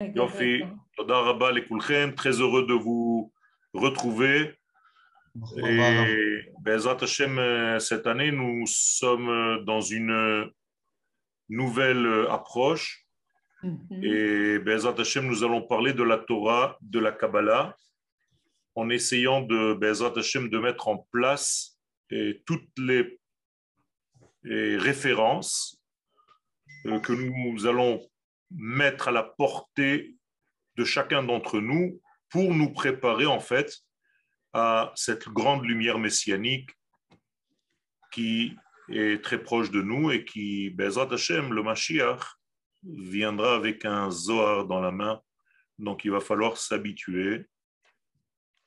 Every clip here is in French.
Yofi, Toda Rabba Kulchem, très heureux de vous retrouver. Et Bezat Hashem, euh, cette année, nous sommes dans une nouvelle approche. Mhm. Et Bezat Hashem, nous allons parler de la Torah, de la Kabbalah, en essayant de Bezat Hashem de mettre en place et toutes les, références euh, que nous allons mettre à la portée de chacun d'entre nous pour nous préparer en fait à cette grande lumière messianique qui est très proche de nous et qui, Bezrat Hashem, le Mashiach, viendra avec un Zohar dans la main. Donc il va falloir s'habituer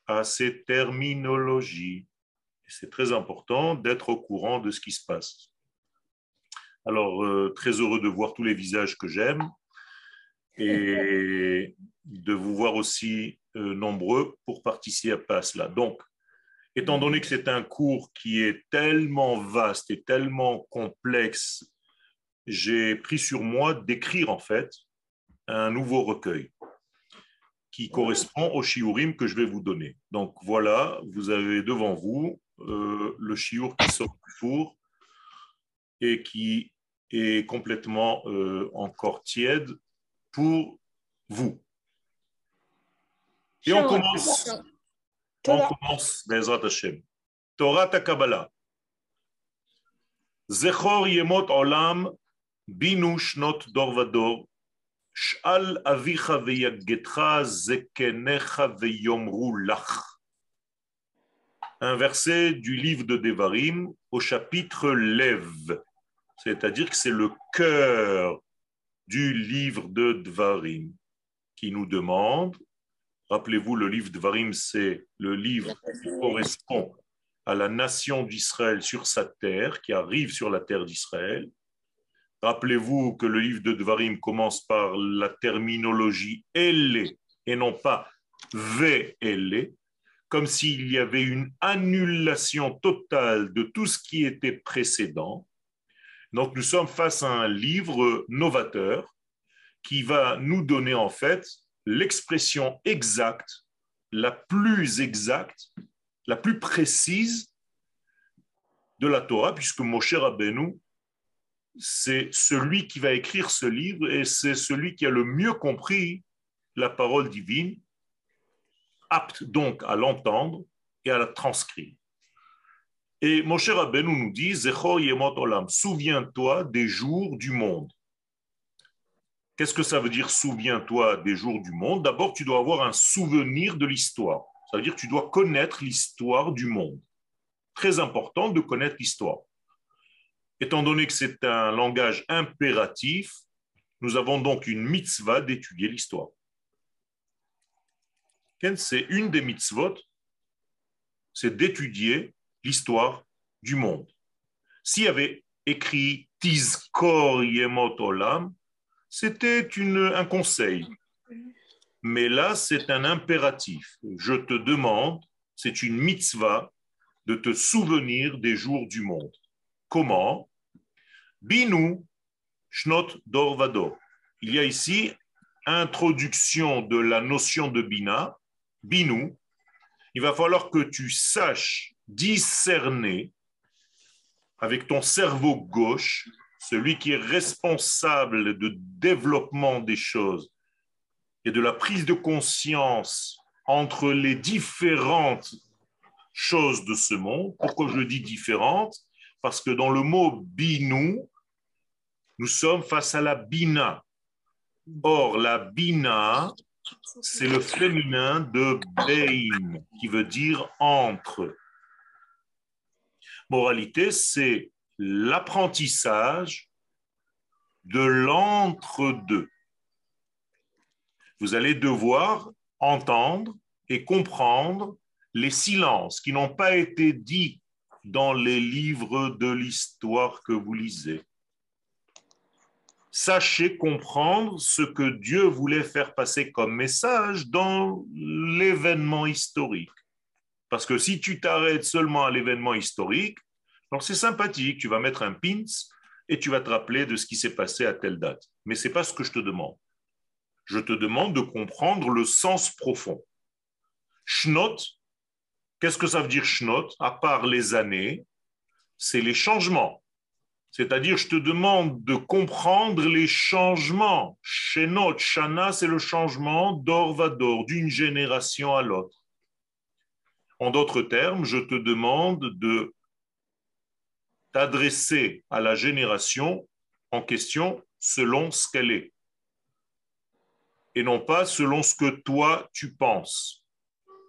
à ces terminologies. C'est très important d'être au courant de ce qui se passe. Alors, euh, très heureux de voir tous les visages que j'aime et de vous voir aussi euh, nombreux pour participer à cela. Donc, étant donné que c'est un cours qui est tellement vaste et tellement complexe, j'ai pris sur moi d'écrire en fait un nouveau recueil qui correspond au shiurim que je vais vous donner. Donc voilà, vous avez devant vous euh, le shiur qui sort du four et qui est complètement euh, encore tiède pour vous. Et on commence. On commence, Bezrat Hashem. Torah ta Kabbalah. Zechor yemot olam binu shnot dor vador. שאל אביך ויגדך זקניך ויאמרו לך. Un verset du livre de Devarim au chapitre Lev, c'est-à-dire que c'est le cœur du livre de Dvarim qui nous demande, rappelez-vous, le livre Dvarim, c'est le livre qui correspond à la nation d'Israël sur sa terre, qui arrive sur la terre d'Israël. Rappelez-vous que le livre de Dvarim commence par la terminologie elle et non pas ve elle, comme s'il y avait une annulation totale de tout ce qui était précédent. Donc nous sommes face à un livre novateur qui va nous donner en fait l'expression exacte, la plus exacte, la plus précise de la Torah, puisque Moshe Rabbeinu, c'est celui qui va écrire ce livre et c'est celui qui a le mieux compris la parole divine, apte donc à l'entendre et à la transcrire. Et Moshe Rabbeinu nous dit, Zechor Yemot Olam, souviens-toi des jours du monde. Qu'est-ce que ça veut dire souviens-toi des jours du monde? D'abord, tu dois avoir un souvenir de l'histoire. Ça veut dire que tu dois connaître l'histoire du monde. Très important de connaître l'histoire. Étant donné que c'est un langage impératif, nous avons donc une mitzvah d'étudier l'histoire. C'est une des mitzvot, c'est d'étudier l'histoire du monde. S'il y avait écrit Tizkor Yemot Olam, c'était un conseil. Mais là, c'est un impératif. Je te demande, c'est une mitzvah, de te souvenir des jours du monde. Comment? Binu Shnot Dorvador. Il y a ici introduction de la notion de Bina, Binu. Il va falloir que tu saches discerner avec ton cerveau gauche, celui qui est responsable de développement des choses et de la prise de conscience entre les différentes choses de ce monde. Pourquoi je dis différentes? Parce que dans le mot binu, nous sommes face à la bina. Or, la bina, c'est le féminin de bein, qui veut dire entre. Moralité, c'est l'apprentissage de l'entre-deux. Vous allez devoir entendre et comprendre les silences qui n'ont pas été dits dans les livres de l'histoire que vous lisez. Sachez comprendre ce que Dieu voulait faire passer comme message dans l'événement historique. Parce que si tu t'arrêtes seulement à l'événement historique, donc c'est sympathique, tu vas mettre un pins et tu vas te rappeler de ce qui s'est passé à telle date. Mais ce n'est pas ce que je te demande. Je te demande de comprendre le sens profond. Shnot, qu'est-ce que ça veut dire Shnot À part les années, c'est les changements. C'est-à-dire, je te demande de comprendre les changements. Shenot, Shana, c'est le changement d'or va d'or, d'une génération à l'autre. En d'autres termes, je te demande de t'adresser à la génération en question selon ce qu'elle est et non pas selon ce que toi tu penses.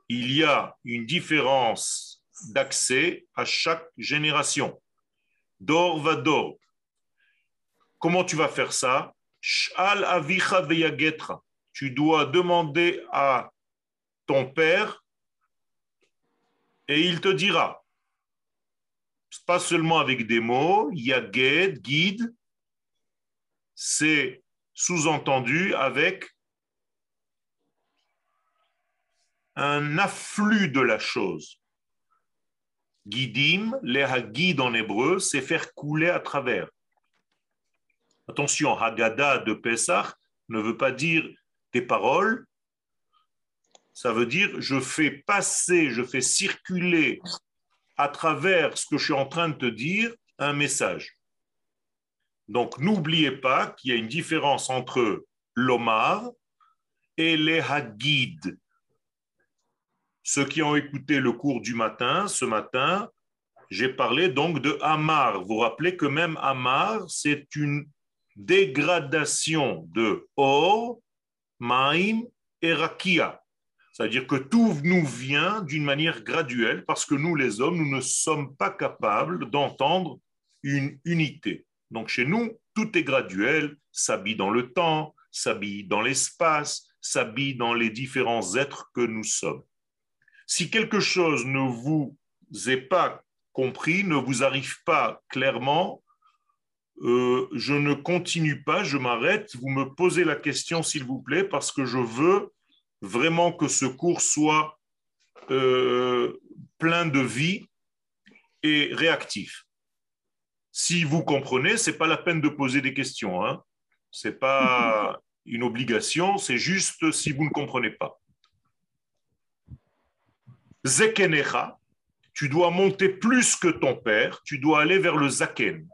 Il y a une différence d'accès à chaque génération. Dor va dor. Comment tu vas faire ça? Tu dois demander à ton père et il te dira pas seulement avec des mots, Yaged, guide, c'est sous-entendu avec un afflux de la chose. Guidim, les hagid en hébreu, c'est faire couler à travers. Attention, Haggadah de Pesach ne veut pas dire des paroles, ça veut dire je fais passer, je fais circuler à travers ce que je suis en train de te dire un message. Donc n'oubliez pas qu'il y a une différence entre l'omar et les hagid. Ceux qui ont écouté le cours du matin, ce matin, j'ai parlé donc de Amar. Vous vous rappelez que même Amar, c'est une dégradation de Or, Maim et Rakia. C'est-à-dire que tout nous vient d'une manière graduelle parce que nous, les hommes, nous ne sommes pas capables d'entendre une unité. Donc chez nous, tout est graduel, s'habille dans le temps, s'habille dans l'espace, s'habille dans les différents êtres que nous sommes. Si quelque chose ne vous est pas compris, ne vous arrive pas clairement, euh, je ne continue pas, je m'arrête. Vous me posez la question, s'il vous plaît, parce que je veux vraiment que ce cours soit euh, plein de vie et réactif. Si vous comprenez, ce n'est pas la peine de poser des questions. Hein. Ce n'est pas une obligation, c'est juste si vous ne comprenez pas. Zekenecha, tu dois monter plus que ton père, tu dois aller vers le Zaken.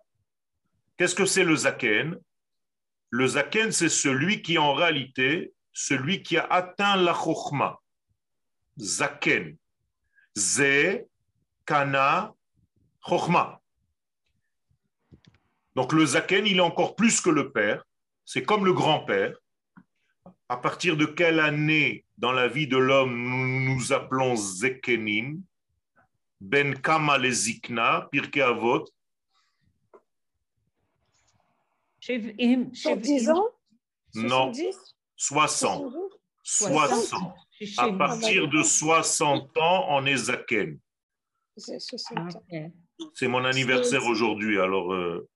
Qu'est-ce que c'est le Zaken? Le Zaken, c'est celui qui en réalité celui qui a atteint la chokhma. Zaken. Ze, kana, chokhma. Donc le zaken, il est encore plus que le père. C'est comme le grand-père. À partir de quelle année dans la vie de l'homme nous nous appelons zekenim? Ben kama le zikna, pirke avot. 10 ans? Non. 60. 60. À partir de 60 ans, on est Zaken. C'est mon anniversaire aujourd'hui, alors euh,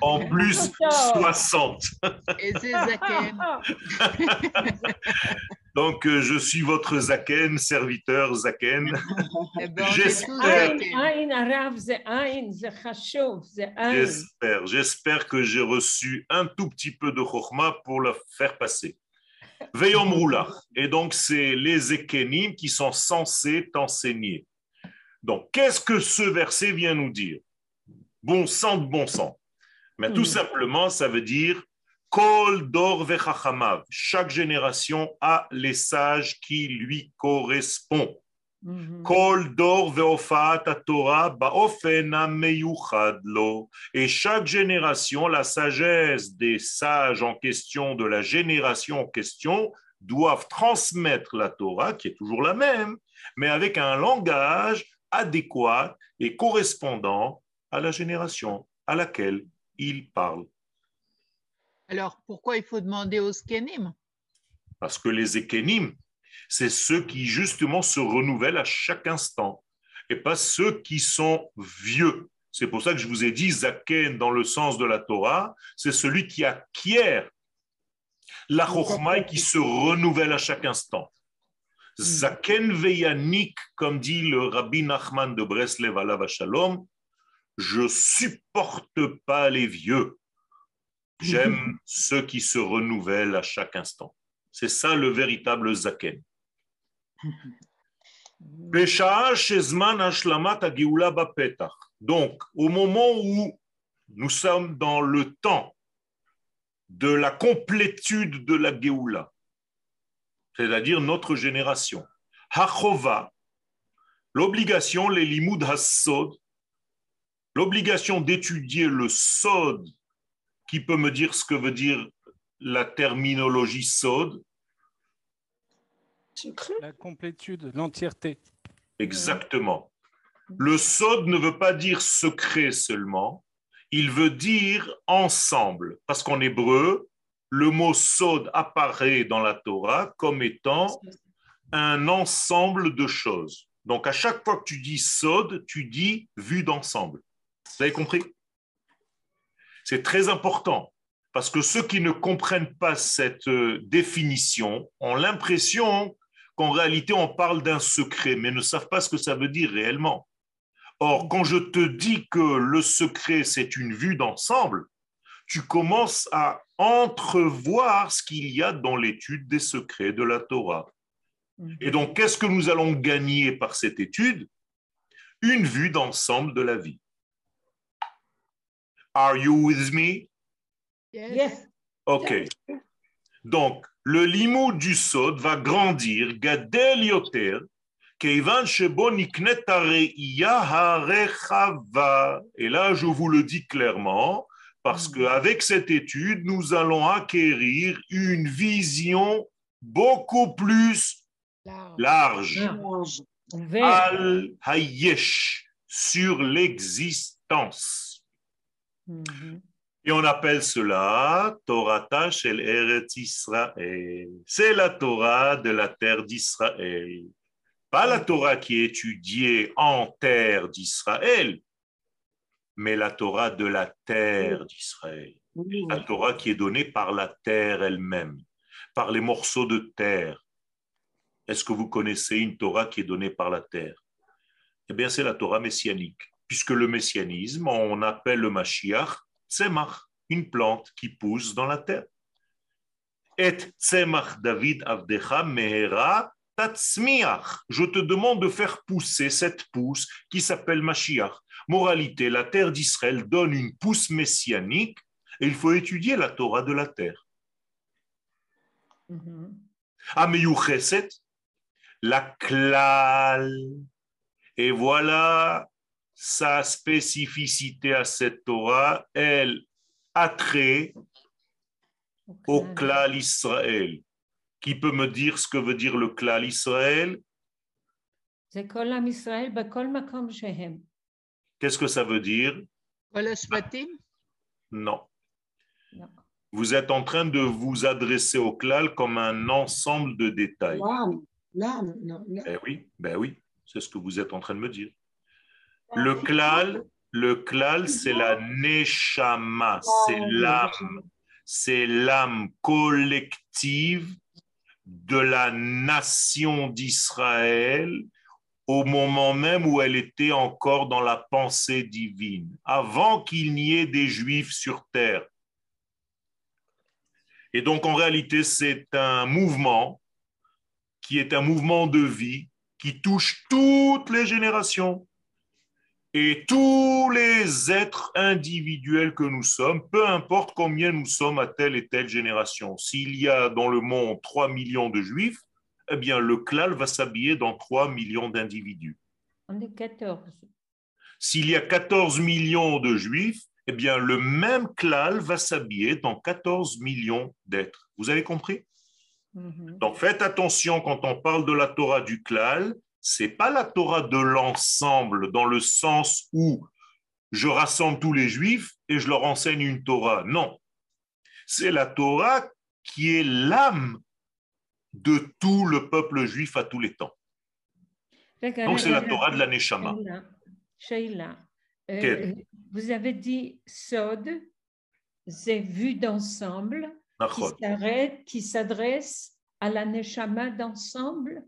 en plus 60. Et c'est Zaken. Donc, euh, je suis votre Zaken, serviteur Zaken. Eh ben, J'espère. J'espère. Que j'ai reçu un tout petit peu de Chokhmah pour le faire passer. Veillons roula. Et donc, c'est les Ekenim qui sont censés t'enseigner. Donc, qu'est-ce que ce verset vient nous dire? Bon sang de bon sang. Mais tout simplement, ça veut dire Kol dor vechachamav. Chaque génération a les sages qui lui correspondent. Kol dor veofat Torah. Et chaque génération, la sagesse des sages en question, de la génération en question, doivent transmettre la Torah, qui est toujours la même, mais avec un langage adéquat et correspondant à la génération à laquelle ils parlent. Alors, pourquoi il faut demander aux skenim? Parce que les ékénim, c'est ceux qui justement se renouvellent à chaque instant et pas ceux qui sont vieux. C'est pour ça que je vous ai dit Zaken dans le sens de la Torah, c'est celui qui acquiert la Chokhmah et qui se renouvelle à chaque instant. Zaken veyanik, comme dit le rabbi Nachman de Breslev Alav Shalom, je supporte pas les vieux. J'aime ceux qui se renouvellent à chaque instant. C'est ça le véritable zaken. Donc, au moment où nous sommes dans le temps de la complétude de la Géoula, c'est-à-dire notre génération, Hachova, l'obligation, les limud hassod, l'obligation d'étudier le sod, qui peut me dire ce que veut dire la terminologie sod La complétude, l'entièreté. Exactement. Le sod ne veut pas dire secret seulement, il veut dire ensemble, parce qu'en hébreu, le mot sod apparaît dans la Torah comme étant un ensemble de choses. Donc à chaque fois que tu dis sod, tu dis vue d'ensemble. Vous avez compris? C'est très important parce que ceux qui ne comprennent pas cette euh, définition ont l'impression qu'en réalité on parle d'un secret, mais ne savent pas ce que ça veut dire réellement. Or, quand je te dis que le secret, c'est une vue d'ensemble, tu commences à entrevoir ce qu'il y a dans l'étude des secrets de la Torah. Et donc, qu'est-ce que nous allons gagner par cette étude? Une vue d'ensemble de la vie. Are you with me? Yes. OK. Donc, le limo du sod va grandir, gadel yoter, keivan shebo niknet hare'iya harechava. Et là, je vous le dis clairement, parce qu'avec cette étude, nous allons acquérir une vision beaucoup plus large. Al hayesh, sur l'existence. Mhm. Et on appelle cela Torah shel Eretz Israël. C'est la Torah de la terre d'Israël. Pas la Torah qui est étudiée en terre d'Israël, mais la Torah de la terre d'Israël. La Torah qui est donnée par la terre elle-même, par les morceaux de terre. Est-ce que vous connaissez une Torah qui est donnée par la terre? Eh bien, c'est la Torah messianique, puisque le messianisme, on appelle le Mashiach tzemach, une plante qui pousse dans la terre. Et tzemach David avdecha mehera tatzmiach. Je te demande de faire pousser cette pousse qui s'appelle Mashiach. Moralité, la terre d'Israël donne une pousse messianique et il faut étudier la Torah de la terre. Mhm. Ameyucheset, la klal. Et voilà sa spécificité à cette Torah, elle a trait au Klal Israël. Qui peut me dire ce que veut dire le Klal Israël? Qu'est-ce que ça veut dire? Non. Vous êtes en train de vous adresser au Klal comme un ensemble de détails. Eh oui, ben oui, c'est ce que vous êtes en train de me dire. Le klal, le klal, c'est la neshama, c'est l'âme, c'est l'âme collective de la nation d'Israël au moment même où elle était encore dans la pensée divine, avant qu'il n'y ait des juifs sur terre. Et donc en réalité, c'est un mouvement qui est un mouvement de vie qui touche toutes les générations et tous les êtres individuels que nous sommes, peu importe combien nous sommes à telle et telle génération. S'il y a dans le monde 3 millions de juifs, eh bien le klal va s'habiller dans 3 millions d'individus. On est 14. S'il y a 14 millions de juifs, eh bien le même klal va s'habiller dans 14 millions d'êtres. Vous avez compris? Mhm. Donc faites attention quand on parle de la Torah du klal, c'est pas la Torah de l'ensemble dans le sens où je rassemble tous les juifs et je leur enseigne une Torah. Non. C'est la Torah qui est l'âme de tout le peuple juif à tous les temps. Donc c'est la Torah de la Neshama. Sheila, euh, vous avez dit Sod, c'est vu d'ensemble, qui s'adresse à l'Aneshama d'ensemble?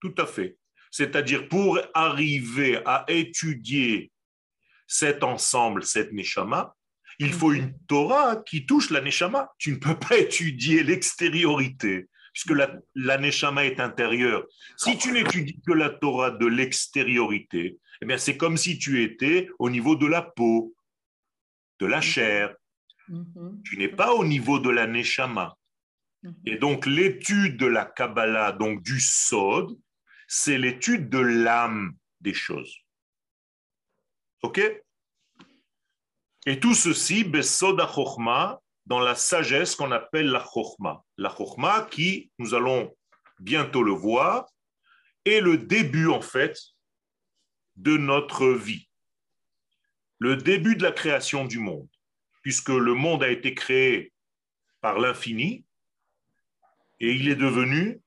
Tout à fait. C'est-à-dire pour arriver à étudier cet ensemble, cette neshama, Il faut une Torah qui touche la Neshama. Tu ne peux pas étudier l'extériorité, puisque la, la Neshama est intérieure. Si tu n'étudies que la Torah de l'extériorité, eh bien c'est comme si tu étais au niveau de la peau, de la chair. Mhm. Tu n'es pas au niveau de la Neshama. Mhm. Et donc l'étude de la Kabbalah, donc du Sod, c'est l'étude de l'âme des choses. OK? Et tout ceci, Besod Chochma, dans la sagesse qu'on appelle la Chochma. La Chochma qui, nous allons bientôt le voir, est le début en fait de notre vie. Le début de la création du monde, puisque le monde a été créé par l'infini et il est devenu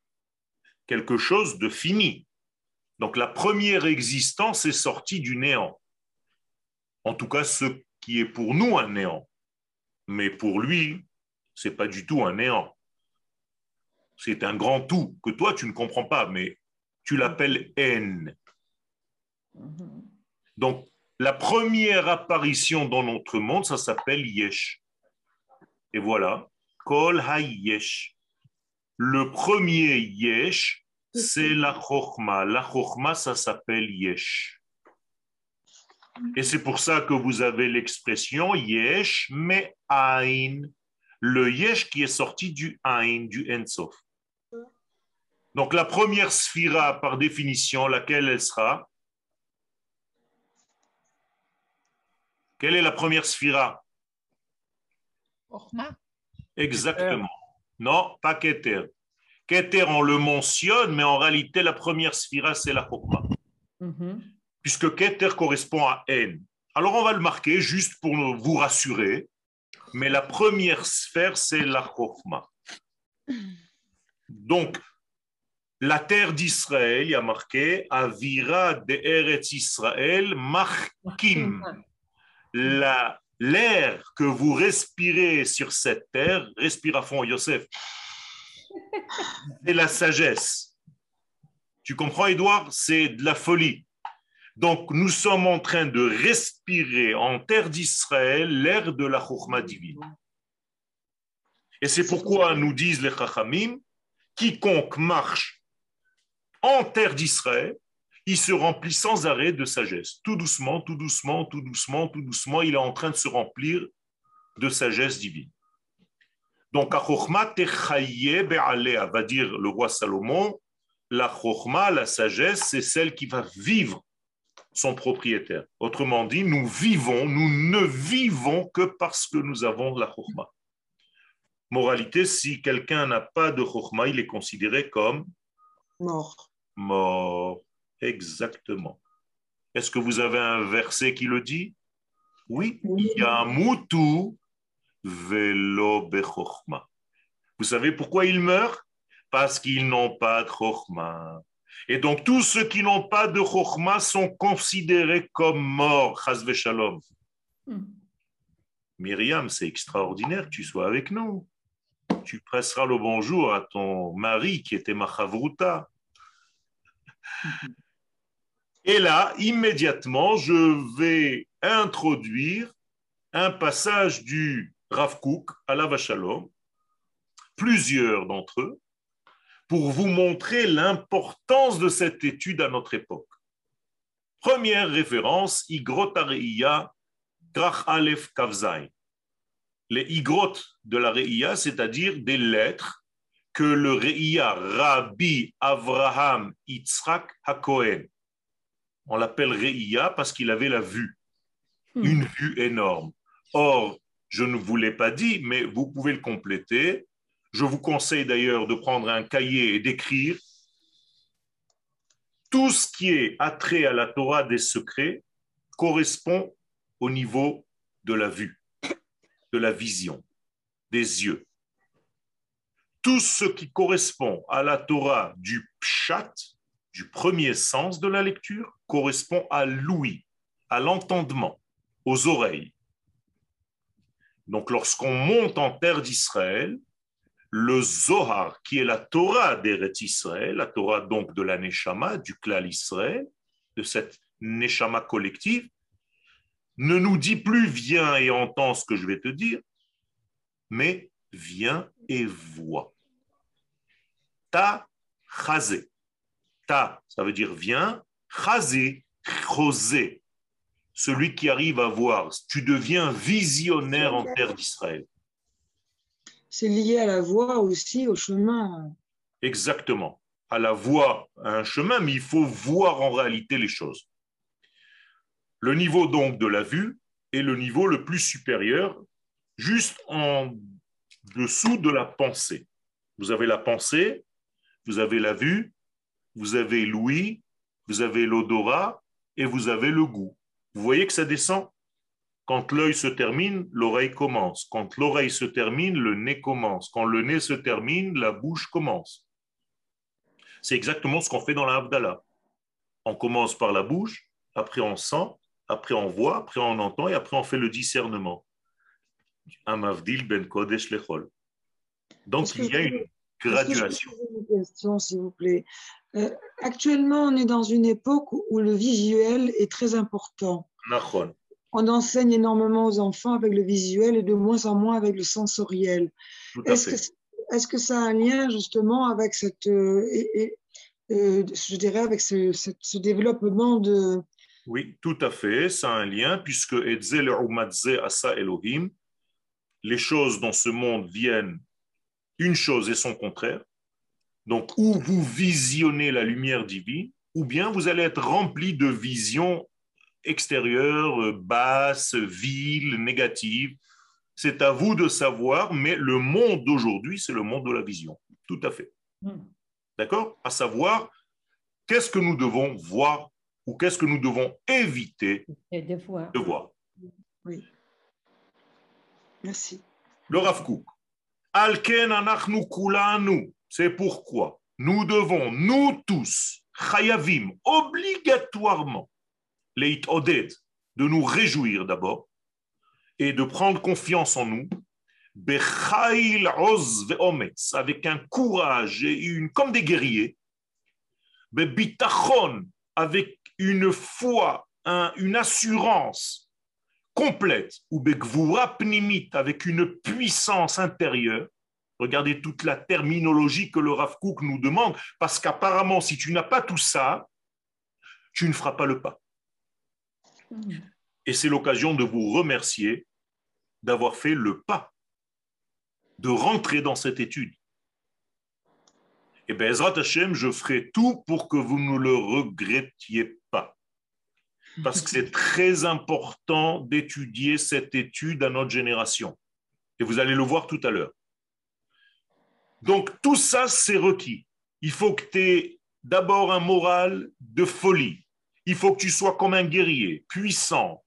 quelque chose de fini. Donc la première existence est sortie du néant. En tout cas, ce qui est pour nous un néant. Mais pour lui, c'est pas du tout un néant. C'est un grand tout que toi tu ne comprends pas, mais tu l'appelles. Mhm. Donc la première apparition dans notre monde, ça s'appelle Yesh. Et voilà, Kol Ha-Yesh. Le premier Yesh, c'est la Chochma. La Chochma, ça s'appelle Yesh. Et c'est pour ça que vous avez l'expression Yesh mais Ain. Le Yesh qui est sorti du Ain, du Ensof. Donc la première sphira, par définition, laquelle elle sera? Quelle est la première sphira? Orma Exactement. Non, pas Keter. Keter, on le mentionne, mais en réalité, la première sphira, c'est la Chokma. Mhm. Puisque Keter correspond à N. Alors, on va le marquer juste pour vous rassurer. Mais la première sphère, c'est la Chokma. Donc, la terre d'Israël, il y a marqué Avira de Eretz Israël, Machkim. La- L'air que vous respirez sur cette terre, respire à fond, Yosef, c'est la sagesse. Tu comprends, Edouard C'est de la folie. Donc, nous sommes en train de respirer en terre d'Israël l'air de la Chokhmah divine. Et c'est pourquoi nous disent les Chachamim, quiconque marche en terre d'Israël, il se remplit sans arrêt de sagesse. Tout doucement, tout doucement, tout doucement, tout doucement, il est en train de se remplir de sagesse divine. Donc, va dire le roi Salomon, la la sagesse, c'est celle qui va vivre son propriétaire. Autrement dit, nous vivons, nous ne vivons que parce que nous avons la Chokhmah. Moralité, si quelqu'un n'a pas de Chokhmah, il est considéré comme Mort. mort. Exactement. Est-ce que vous avez un verset qui le dit? Oui. Yamutu velo bechokhma. Vous savez pourquoi ils meurent? Parce qu'ils n'ont pas de chokhma. Et donc tous ceux qui n'ont pas de chokhma sont considérés comme morts. Shalom. Hmm. Myriam, c'est extraordinaire que tu sois avec nous. Tu presseras le bonjour à ton mari qui était ma chavruta. Et là, immédiatement, je vais introduire un passage du Rav Kook à la Vachalom, plusieurs d'entre eux, pour vous montrer l'importance de cette étude à notre époque. Première référence, Igrot Areiya, Krach Aleph Kavzaï. Les Igrot de la Reiya, c'est-à-dire des lettres que le Reiya Rabbi Avraham Yitzhak HaKohen, on l'appelle Reiya parce qu'il avait la vue, Hmm. une vue énorme. Or, je ne vous l'ai pas dit, mais vous pouvez le compléter. Je vous conseille d'ailleurs de prendre un cahier et d'écrire tout ce qui est attrait à la Torah des secrets correspond au niveau de la vue, de la vision, des yeux. Tout ce qui correspond à la Torah du pshat, du premier sens de la lecture, correspond à l'ouïe, à l'entendement, aux oreilles. Donc lorsqu'on monte en terre d'Israël, le Zohar, qui est la Torah d'Eretz Israël, la Torah donc de la Neshama, du Klal Israël, de cette Neshama collective, ne nous dit plus viens et entends ce que je vais te dire, mais viens et vois. Ta chazé. Ta, ça veut dire viens. Chazé, chosé. Celui qui arrive à voir. Tu deviens visionnaire en terre d'Israël. C'est lié à la voie aussi, au chemin. Exactement. À la voie, à un chemin, mais il faut voir en réalité les choses. Le niveau donc de la vue est le niveau le plus supérieur, juste en dessous de la pensée. Vous avez la pensée, vous avez la vue, vous avez l'ouïe, vous avez l'odorat et vous avez le goût. Vous voyez que ça descend Quand l'œil se termine, l'oreille commence. Quand l'oreille se termine, le nez commence. Quand le nez se termine, la bouche commence. C'est exactement ce qu'on fait dans la Havdalah. On commence par la bouche, après on sent, après on voit, après on entend et après on fait le discernement. Amavdil ben Kodesh lechol. Donc il y a une graduation. poser une question, s'il vous plaît? Euh, Actuellement, on est dans une époque où le visuel est très important. On enseigne énormément aux enfants avec le visuel et de moins en moins avec le sensoriel. Est-ce que, est-ce que ça a un lien justement avec cette, euh, et- et, euh, je dirais avec ce, développement de, Oui, tout à fait. Ça a un lien puisque Asa Elohim, les choses dans ce monde viennent une chose et son contraire. Donc, ou vous visionnez la lumière divine, ou bien vous allez être rempli de visions extérieures, euh, basses, viles, négatives. C'est à vous de savoir, mais le monde d'aujourd'hui, c'est le monde de la vision. Tout à fait. Hmm. D'accord? À savoir, qu'est-ce que nous devons voir ou qu'est-ce que nous devons éviter de voir. de voir? merci. Le Rav Kook. Alken anachnu kulanu. C'est pourquoi nous devons, nous tous, chayavim, obligatoirement, leit oded, de nous réjouir d'abord et de prendre confiance en nous, bechail oz ve'ometz, avec un courage et une, comme des guerriers, bebitachon, avec une foi, un- une assurance complète, ou begvura avec une puissance intérieure. Regardez toute la terminologie que le Rav Kook nous demande, parce qu'apparemment, si tu n'as pas tout ça, tu ne feras pas le pas. Et c'est l'occasion de vous remercier d'avoir fait le pas, de rentrer dans cette étude. Et bien, Ezrat Hashem, je ferai tout pour que vous ne le regrettiez pas. Parce que c'est très important d'étudier cette étude à notre génération. Et vous allez le voir tout à l'heure. Donc, tout ça, c'est requis. Il faut que tu aies d'abord un moral de folie. Il faut que tu sois comme un guerrier, puissant,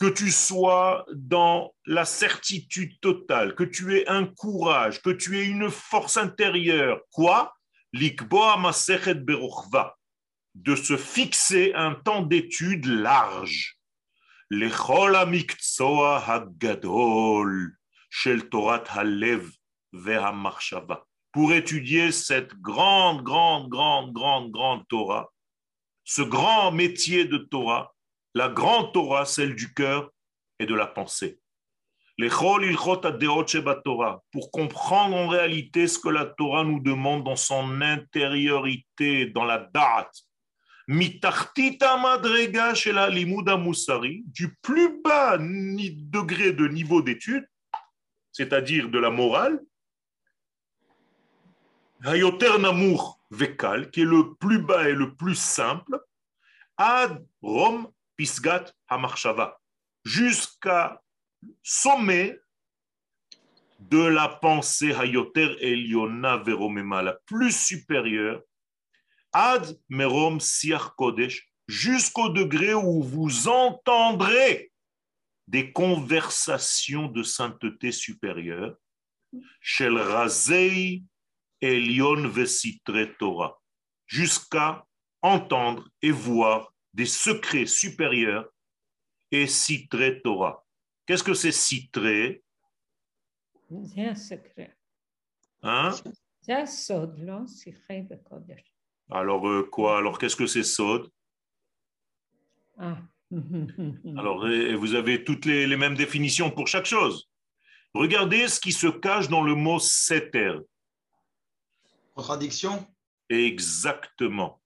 que tu sois dans la certitude totale, que tu aies un courage, que tu aies une force intérieure. Quoi? Likboa. De se fixer un temps d'étude large. Lechol amiktsoa hagadol shel Torat ve'hamachshava. Pour étudier cette grande, grande, grande, grande, grande Torah, ce grand métier de Torah, la grande Torah, celle du cœur et de la pensée. Sheba Torah, pour comprendre en réalité ce que la Torah nous demande dans son intériorité, dans la date. Du plus bas degré de niveau d'étude, c'est-à-dire de la morale, Hayoter Namour Vekal, qui est le plus bas et le plus simple, Ad Rom Pisgat Hamarshava, jusqu'à sommet de la pensée Hayoter Eliona Veromema, la plus supérieure, Ad Merom Siach Kodesh, jusqu'au degré où vous entendrez des conversations de sainteté supérieure, Shel Razei Elion Vesitre Torah, jusqu'à entendre et voir des secrets supérieurs et Sitre Torah. Qu'est-ce que c'est Sitre C'est un secret. Hein? Alors euh, quoi? Alors qu'est-ce que c'est sod? Ah. Alors vous avez toutes les, mêmes définitions pour chaque chose. Regardez ce qui se cache dans le mot seter. Contradiction? Exactement.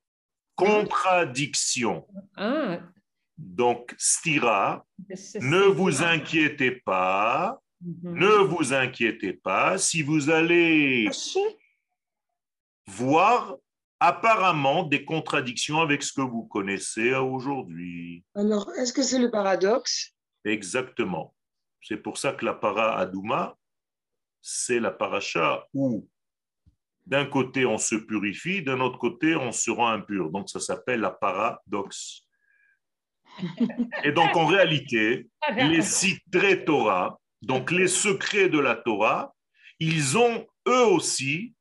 Contradiction. Ah, Donc, stira, c'est- ne c'est- vous inquiétez pas, Mhm. ne vous inquiétez pas si vous allez voir apparemment des contradictions avec ce que vous connaissez aujourd'hui. Alors, est-ce que c'est le paradoxe? Exactement. C'est pour ça que la para Adouma, c'est la paracha où d'un côté on se purifie, d'un autre côté on se rend impur. Donc ça s'appelle la paradoxe. Et donc en réalité, les citrés Torah, donc les secrets de la Torah, ils ont eux aussi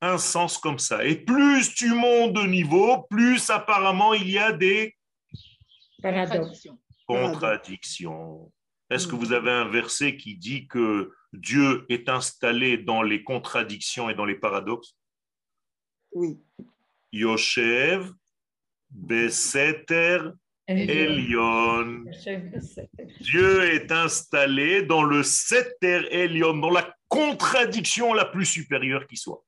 un sens comme ça. Et plus tu montes de niveau, plus apparemment il y a des contradictions. Est-ce que vous avez un verset qui dit que Dieu est installé dans les contradictions et dans les paradoxes? Oui. Yoshev Beseter Elion. Dieu est installé dans le Seter Elion, dans la contradiction la plus supérieure qui soit.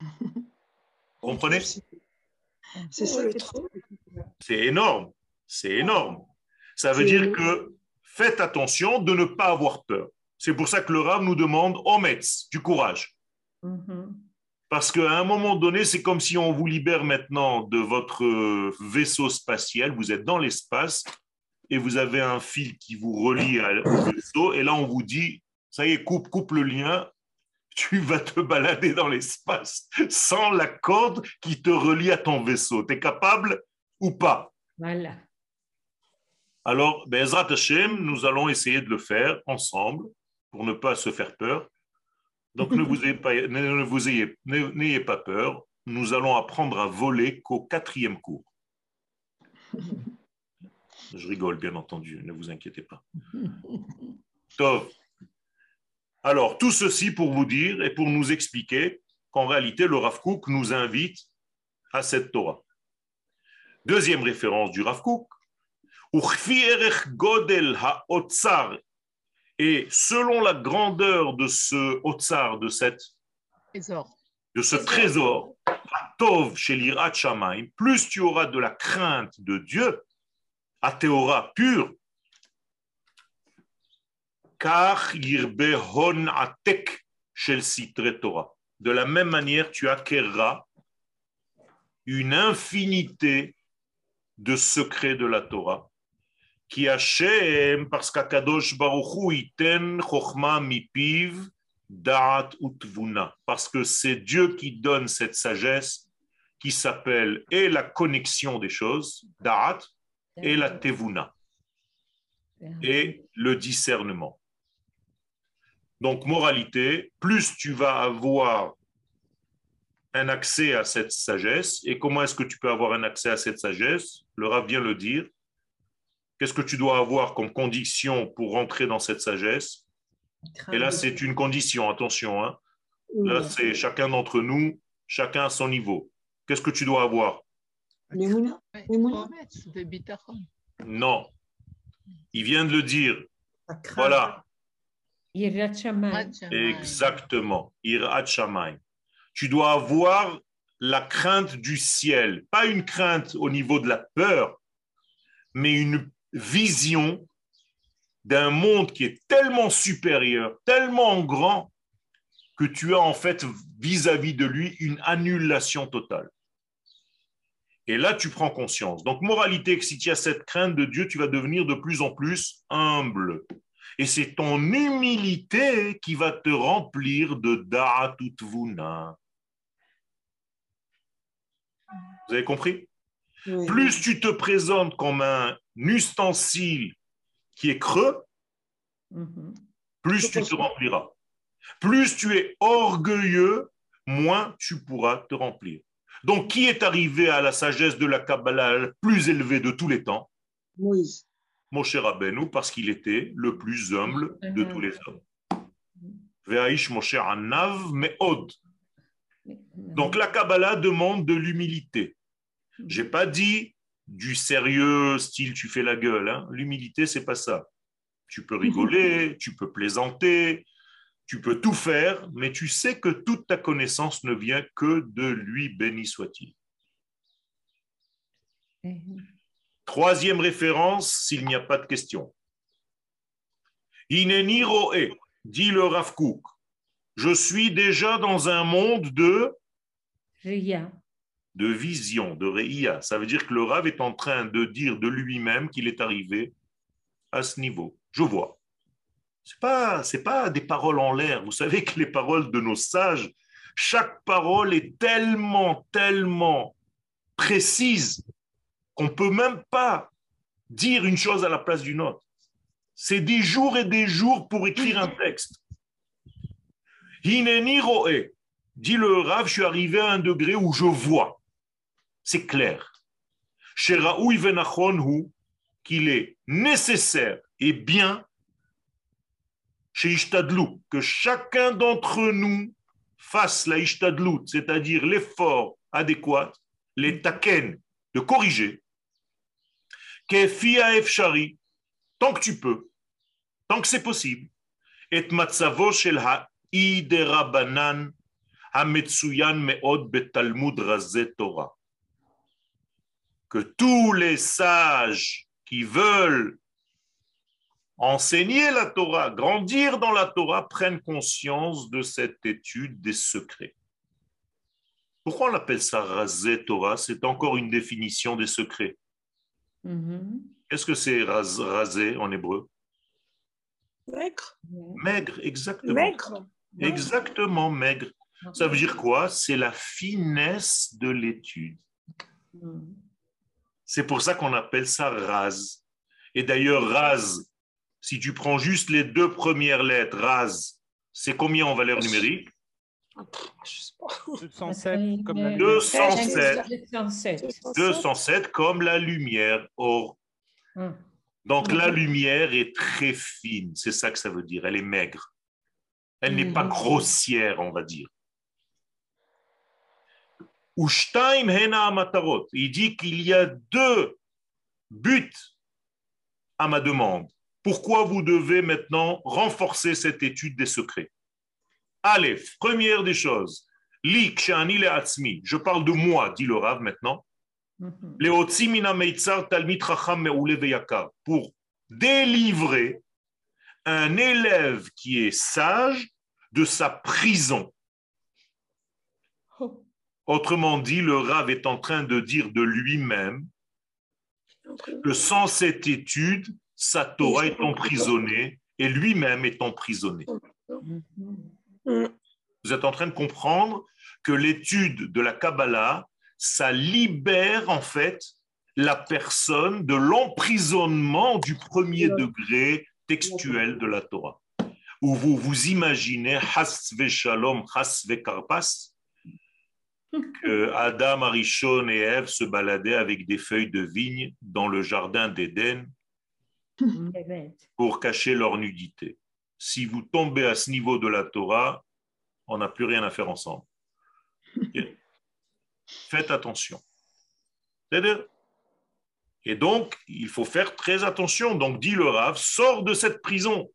Comprenez? C'est ça le truc. C'est énorme. C'est énorme. Ça veut dire que faites attention de ne pas avoir peur. C'est pour ça que le Rav nous demande Ometz, du courage. Mhm. Parce qu'à un moment donné, c'est comme si on vous libère maintenant de votre vaisseau spatial. Vous êtes dans l'espace et vous avez un fil qui vous relie à- au vaisseau. Et là, on vous dit ça y est, coupe, coupe le lien. Tu vas te balader dans l'espace sans la corde qui te relie à ton vaisseau. Tu es capable ou pas? Voilà. Alors, Bezrat Hashem, nous allons essayer de le faire ensemble pour ne pas se faire peur. Donc, ne vous ayez pas, ne- vous n'ayez pas peur. Nous allons apprendre à voler qu'au quatrième cours. Je rigole, bien entendu, ne vous inquiétez pas. Tov. Alors, tout ceci pour vous dire et pour nous expliquer qu'en réalité, le Rav Kook nous invite à cette Torah. Deuxième référence du Rav Kook, et selon la grandeur de ce otsar, de, cette, Trésor. de ce trésor, Tov chez l'Irat Shamaim, plus tu auras de la crainte de Dieu, à Théora pur, car yirbe hon atek shel sitre Torah. De la même manière, tu acquerras une infinité de secrets de la Torah qui Hashem, parce qu'Akadosh da'at utvuna, parce que c'est Dieu qui donne cette sagesse qui s'appelle et la connexion des choses, da'at, et la tevuna, et le discernement. Donc, moralité, plus tu vas avoir un accès à cette sagesse, et comment est-ce que tu peux avoir un accès à cette sagesse? Le Rav vient le dire, Qu'est-ce que tu dois avoir comme condition pour rentrer dans cette sagesse? Et là, c'est une condition, attention. Hein. Là, c'est chacun d'entre nous, chacun à son niveau. Qu'est-ce que tu dois avoir? Non. Il vient de le dire. Voilà. Exactement. Tu dois avoir la crainte du ciel, pas une crainte au niveau de la peur, mais une vision d'un monde qui est tellement supérieur, tellement grand, que tu as en fait vis-à-vis de lui une annulation totale. Et là, tu prends conscience. Donc, moralité, que si tu as cette crainte de Dieu, tu vas devenir de plus en plus humble. Et c'est ton humilité qui va te remplir de Da'at Utvuna. Vous avez compris? Oui. Plus tu te présentes comme un ustensile qui est creux, Mhm. plus tu te rempliras. Plus tu es orgueilleux, moins tu pourras te remplir. Donc, qui est arrivé à la sagesse de la Kabbalah la plus élevée de tous les temps? Moïse. Moshe Rabbeinu, parce qu'il était le plus humble de tous les hommes. Ve'aish Moshe Anav Me'od. Donc, la Kabbalah demande de l'humilité. J'ai pas dit du sérieux, style tu fais la gueule. Hein. L'humilité, c'est pas ça. Tu peux rigoler, tu peux plaisanter, tu peux tout faire, mais tu sais que toute ta connaissance ne vient que de lui, béni soit-il. Troisième référence, s'il n'y a pas de question. Ineni roe, dit le Rav Kook. Je suis déjà dans un monde de Ria. De vision, de Reia. Ça veut dire que le Rav est en train de dire de lui-même qu'il est arrivé à ce niveau. Je vois. C'est pas, c'est pas des paroles en l'air. Vous savez que les paroles de nos sages, chaque parole est tellement, tellement précise qu'on peut même pas dire une chose à la place d'une autre. C'est des jours et des jours pour écrire un texte. Hineni roe. Dit le Rav, je suis arrivé à un degré où je vois. C'est clair. Chez Raoui Venachon, qu'il est nécessaire et bien chez Ishtadlou, que chacun d'entre nous fasse la Ishtadlout, c'est-à-dire l'effort adéquat, les taken, de corriger, Kefia Efshari, tant que tu peux, tant que c'est possible, et matzavo shel ha'iderabanan hametsuyan me'od betalmud razet Torah. Que tous les sages qui veulent enseigner la Torah, grandir dans la Torah, prennent conscience de cette étude des secrets. Pourquoi on appelle ça Razé Torah? C'est encore une définition des secrets. Mhm. Qu'est-ce que c'est ras- rasé en hébreu? Maigre. Maigre, exactement. Maigre. Exactement, maigre. Ça veut dire quoi? C'est la finesse de l'étude. Mhm. C'est pour ça qu'on appelle ça ras. Et d'ailleurs, ras, si tu prends juste les deux premières lettres, ras, c'est combien en valeur numérique? Je sais pas. 207 comme la Euh, 207. 207. 207 comme la lumière. Or, Hum. donc la lumière est très fine, c'est ça que ça veut dire. Elle est maigre. Elle n'est pas Mhm. grossière, on va dire. Il dit qu'il y a deux buts à ma demande. Pourquoi vous devez maintenant renforcer cette étude des secrets? Aleph, première des choses. Je parle de moi, dit le Rav maintenant. Mhm. Pour délivrer un élève qui est sage de sa prison. Autrement dit, le Rav est en train de dire de lui-même que sans cette étude, sa Torah est emprisonnée et lui-même est emprisonné. Vous êtes en train de comprendre que l'étude de la Kabbalah, ça libère en fait la personne de l'emprisonnement du premier degré textuel de la Torah. Où vous vous imaginez, has shalom, has karpas, que Adam, Arishon et Ève se baladaient avec des feuilles de vigne dans le jardin d'Éden pour cacher leur nudité. Si vous tombez à ce niveau de la Torah, on n'a plus rien à faire ensemble. Faites attention. Et donc, il faut faire très attention. Donc, dit le Rav, sors de cette prison.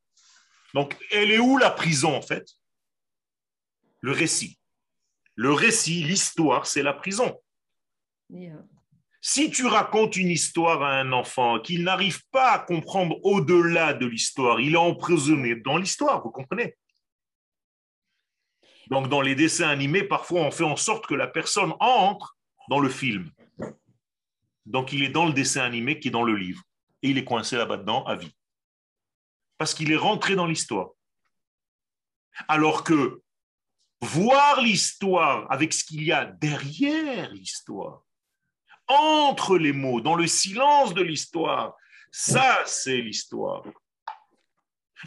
Donc, elle est où la prison, en fait? Le récit. Le récit, l'histoire, c'est la prison. Si tu racontes une histoire à un enfant qu'il n'arrive pas à comprendre au-delà de l'histoire, il est emprisonné dans l'histoire, vous comprenez? Donc dans les dessins animés, parfois on fait en sorte que la personne entre dans le film. Donc il est dans le dessin animé qui est dans le livre. Et il est coincé là-bas dedans à vie. Parce qu'il est rentré dans l'histoire. Alors que voir l'histoire avec ce qu'il y a derrière l'histoire, entre les mots, dans le silence de l'histoire. Ça, c'est l'histoire.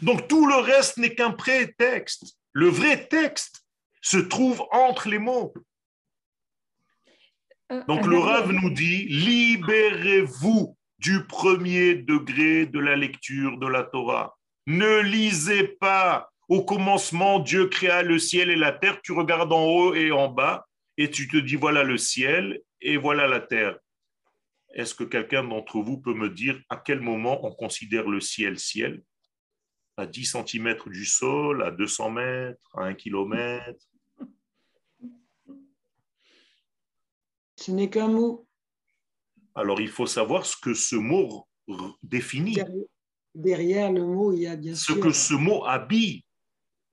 Donc tout le reste n'est qu'un prétexte. Le vrai texte se trouve entre les mots. Euh, Donc un le arrière- Rav nous dit, libérez-vous du premier degré de la lecture de la Torah. Ne lisez pas au commencement, Dieu créa le ciel et la terre. Tu regardes en haut et en bas et tu te dis, voilà le ciel et voilà la terre. est-ce que quelqu'un d'entre vous peut me dire à quel moment on considère le ciel ciel? À 10 cm du sol, à 200 mètres, à 1 km Ce n'est qu'un mot. Alors il faut savoir ce que ce mot définit, Derrière, le mot, il y a bien ce sûr. que ce mot habille.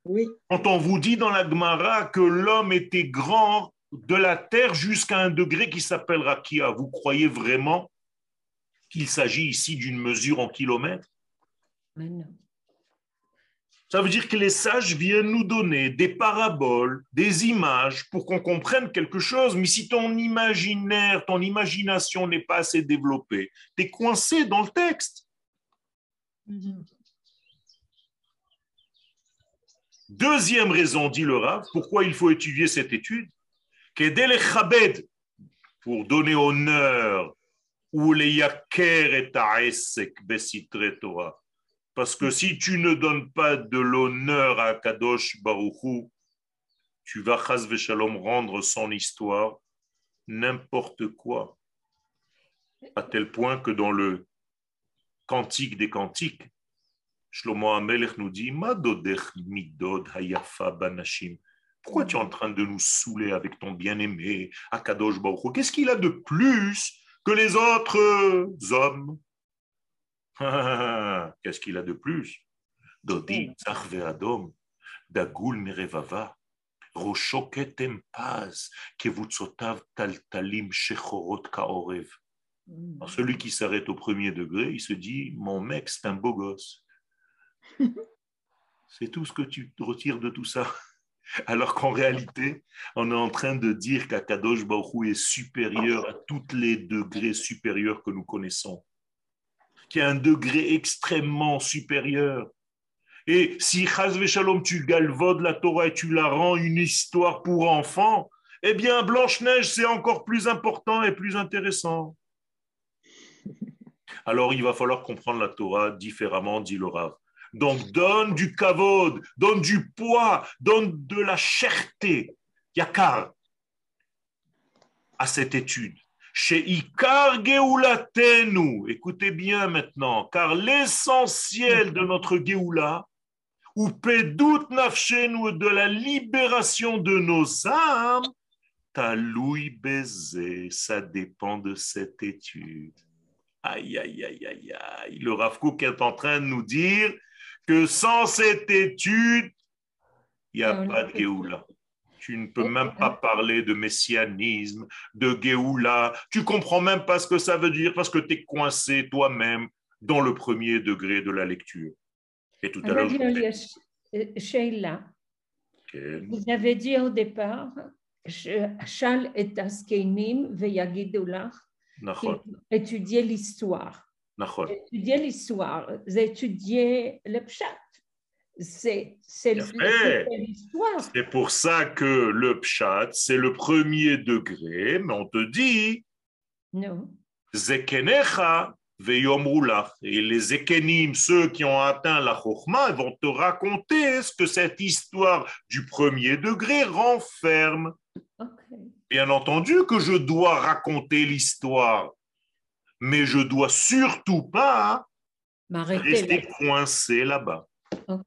Oui, Quand on vous dit dans la Gemara que l'homme était grand de la terre jusqu'à un degré qui s'appelle Rakia, vous croyez vraiment qu'il s'agit ici d'une mesure en kilomètres? Mais non. Ça veut dire que les sages viennent nous donner des paraboles, des images pour qu'on comprenne quelque chose. Mais si ton imaginaire, ton imagination n'est pas assez développée, tu es coincé dans le texte. Deuxième raison, dit le Rav, pourquoi il faut étudier cette étude, pour donner honneur, ou les yaker et ta'esek besitre Torah. Parce que si tu ne donnes pas de l'honneur à Kadosh Baruchou, tu vas chas shalom rendre son histoire n'importe quoi. À tel point que dans le Cantique des Cantiques, Shlomo Amelech nous dit midod hayafa banashim. Pourquoi tu es en train de nous saouler avec ton bien-aimé, Akadosh Baruch Qu'est-ce qu'il a de plus que les autres euh, hommes? Qu'est-ce qu'il a de plus? Dodi tzarve adom, dagul merevava, rosho ketem paz, kevutsotav taltalim shechorot kaorev. Mm. Celui qui s'arrête au premier degré, il se dit Mon mec, c'est un beau gosse. c'est tout ce que tu retires de tout ça. Alors qu'en réalité, on est en train de dire qu'Akadosh Baruch est supérieur à tous les degrés supérieurs que nous connaissons. Qu'il y a un degré extrêmement supérieur. Et si Chaz Shalom, tu galvaudes la Torah et tu la rends une histoire pour enfants, eh bien, Blanche-Neige, c'est encore plus important et plus intéressant. Alors, il va falloir comprendre la Torah différemment, dit le Rav. Donc, donne du kavod, donne du poids, donne de la cherté, yakar, à cette étude. Chez Ikar Geulatenu, écoutez bien maintenant, car l'essentiel de notre Geoula, ou Pedut Nafshenu, de la libération de nos âmes, Taloui Bézé, ça dépend de cette étude. Aïe, aïe, aïe, aïe, aïe. Le Rav Kook est en train de nous dire que sans cette étude, il n'y a Non, pas de Géoula. Tu ne peux même pas parler de messianisme, de Géoula. Tu comprends même pas ce que ça veut dire parce que tu es coincé toi-même dans le premier degré de la lecture. Et tout à l'heure, euh, Sheila, Ken. vous avez dit au départ, Shal et Askenim veyagidulach, étudier l'histoire. Étudier l'histoire, étudier le pshat. C'est l'histoire. C'est pour ça que le pshat, c'est le premier degré, mais on te dit Non. Zekenecha veyomrulach. Et les Zekenim, ceux qui ont atteint la Chokhmah, ils vont te raconter ce que cette histoire du premier degré renferme. Bien entendu que je dois raconter l'histoire, mais je dois surtout pas M'arrêter rester là. coincé là-bas. Ok.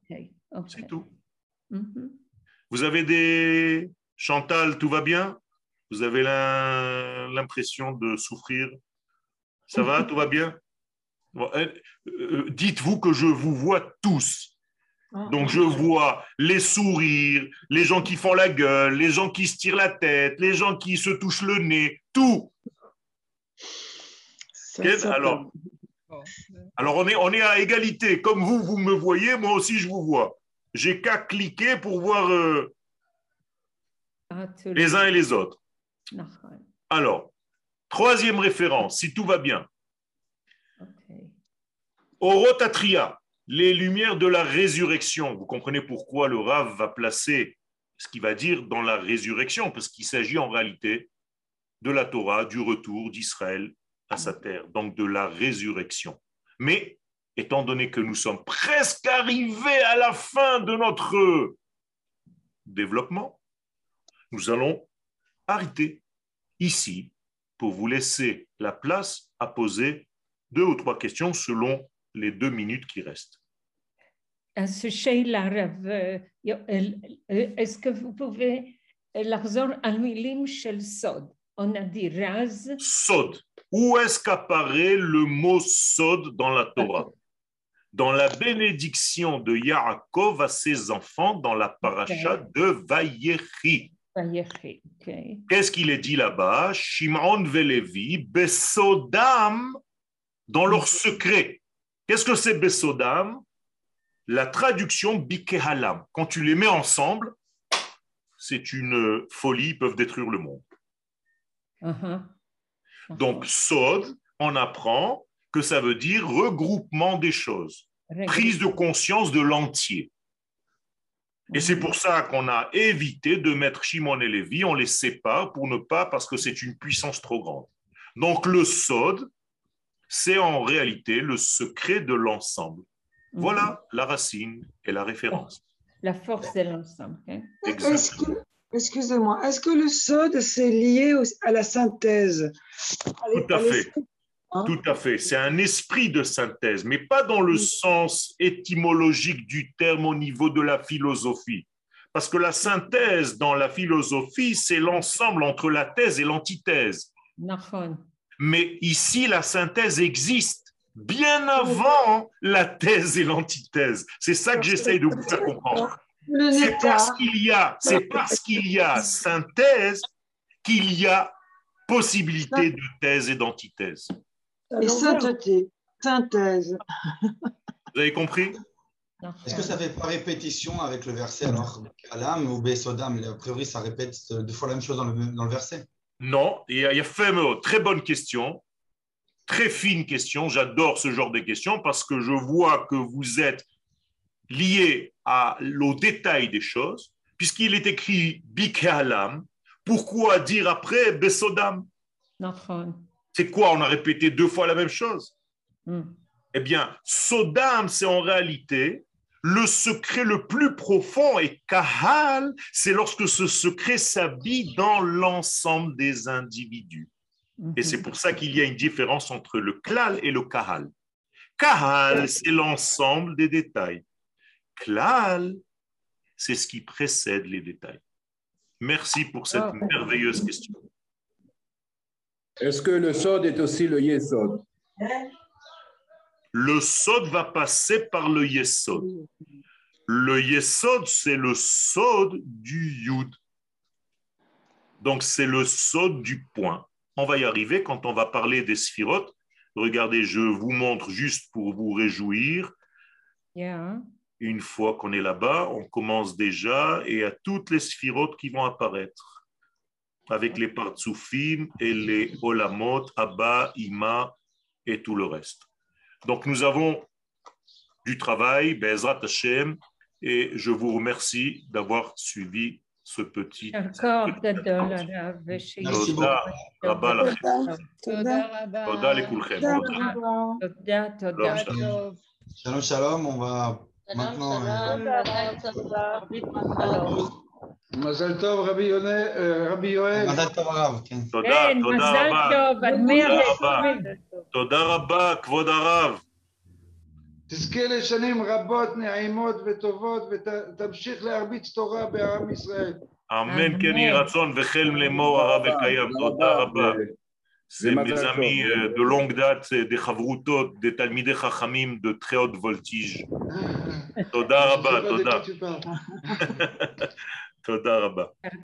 ok. C'est tout. Mhm. Vous avez des... Chantal, tout va bien? Vous avez l'impression de souffrir? Ça va Tout va bien? Bon, euh, euh, Dites-vous que je vous vois tous. Donc je vois les sourires, les gens qui font la gueule, les gens qui se tirent la tête, les gens qui se touchent le nez, tout. Quel- alors, alors on est, on est à égalité. Comme vous, vous me voyez, moi aussi je vous vois. J'ai qu'à cliquer pour voir euh, Ah, les uns et les autres. Alors, troisième référence, si tout va bien. Orotatria, les lumières de la résurrection. Vous comprenez pourquoi le Rav va placer ce qu'il va dire dans la résurrection, parce qu'il s'agit en réalité de la Torah, du retour d'Israël à sa terre, donc de la résurrection. Mais étant donné que nous sommes presque arrivés à la fin de notre développement, nous allons arrêter ici pour vous laisser la place à poser deux ou trois questions selon les deux minutes qui restent. Est-ce que euh, euh, vous pouvez... Euh, On a dit Raz. Sod. Où est-ce qu'apparaît le mot sod dans la Torah? Dans la bénédiction de Yaakov à ses enfants dans la paracha de Vayechi. Qu'est-ce qu'il est dit là-bas? Shimon Velevi, Besodam, dans leur secret. Qu'est-ce que c'est Besodam? La traduction Bikehalam. Quand tu les mets ensemble, c'est une folie, ils peuvent détruire le monde. Uh-huh. Donc, Sod, on apprend que ça veut dire regroupement des choses, prise de conscience de l'entier. Et c'est pour ça qu'on a évité de mettre Shimon et Lévi, on les sépare pour ne pas, parce que c'est une puissance trop grande. Donc le Sod, c'est en réalité le secret de l'ensemble. Voilà la racine et la référence. La force de l'ensemble. hein. Est-ce que, Excusez-moi, est-ce que le sod, c'est lié à la synthèse? Tout à fait. Hein? Tout à fait. C'est un esprit de synthèse, mais pas dans le mm. sens étymologique du terme au niveau de la philosophie. Parce que la synthèse dans la philosophie, c'est l'ensemble entre la thèse et l'antithèse. Mais ici, la synthèse existe bien avant la thèse et l'antithèse. C'est ça que j'essaye de vous faire comprendre. Hein? C'est parce qu'il y a, c'est parce qu'il y a synthèse qu'il y a possibilité de thèse et d'antithèse. et sainteté, synthèse. Vous avez compris? Est-ce que ça fait pas répétition avec le verset alors Alam ou Besodam A priori, ça répète deux fois la même chose dans le, dans le verset. Non, il y a, il y a très bonne question, très fine question. J'adore ce genre de questions parce que je vois que vous êtes lié au détail des choses, puisqu'il est écrit Bikehalam, pourquoi dire après Besodam? C'est quoi? On a répété deux fois la même chose. Hmm. Eh bien, Sodam, c'est en réalité le secret le plus profond et Kahal, c'est lorsque ce secret s'habille dans l'ensemble des individus. Et c'est pour ça qu'il y a une différence entre le Klal et le Kahal. Kahal, c'est l'ensemble des détails. Klal, c'est ce qui précède les détails. Merci pour cette Ah. merveilleuse question. Est-ce que le sod est aussi le yesod? Le sod va passer par le yesod. Le yesod, c'est le sod du yud. Donc, c'est le sod du point. On va y arriver quand on va parler des sphirotes. Regardez, je vous montre juste pour vous réjouir. Yeah. Une fois qu'on est là-bas, on commence déjà et à toutes les sphirotes qui vont apparaître, avec les partsoufim et les olamot, abba, ima et tout le reste. Donc nous avons du travail, Bezrat Hashem, et je vous remercie d'avoir suivi ce petit. Shalom, shalom. On va מזל טוב, רבי יונה- רבי יואל. Mazal tov Harav, כן. תודה, כן, תודה מזל רבה. טוב, עד מאה רבה. ועשרים. תודה רבה, כבוד הרב. תזכה לשנים רבות, נעימות וטובות, ותמשיך להרביץ תורה בעם ישראל. אמן כן יהי רצון וחל לאמור הרב אלקיים. תודה רבה. C'est mes טוב. amis de longue date, des chavrutot, des talmidei chachamim de très haute voltige. תודה רבה, תודה. תודה רבה.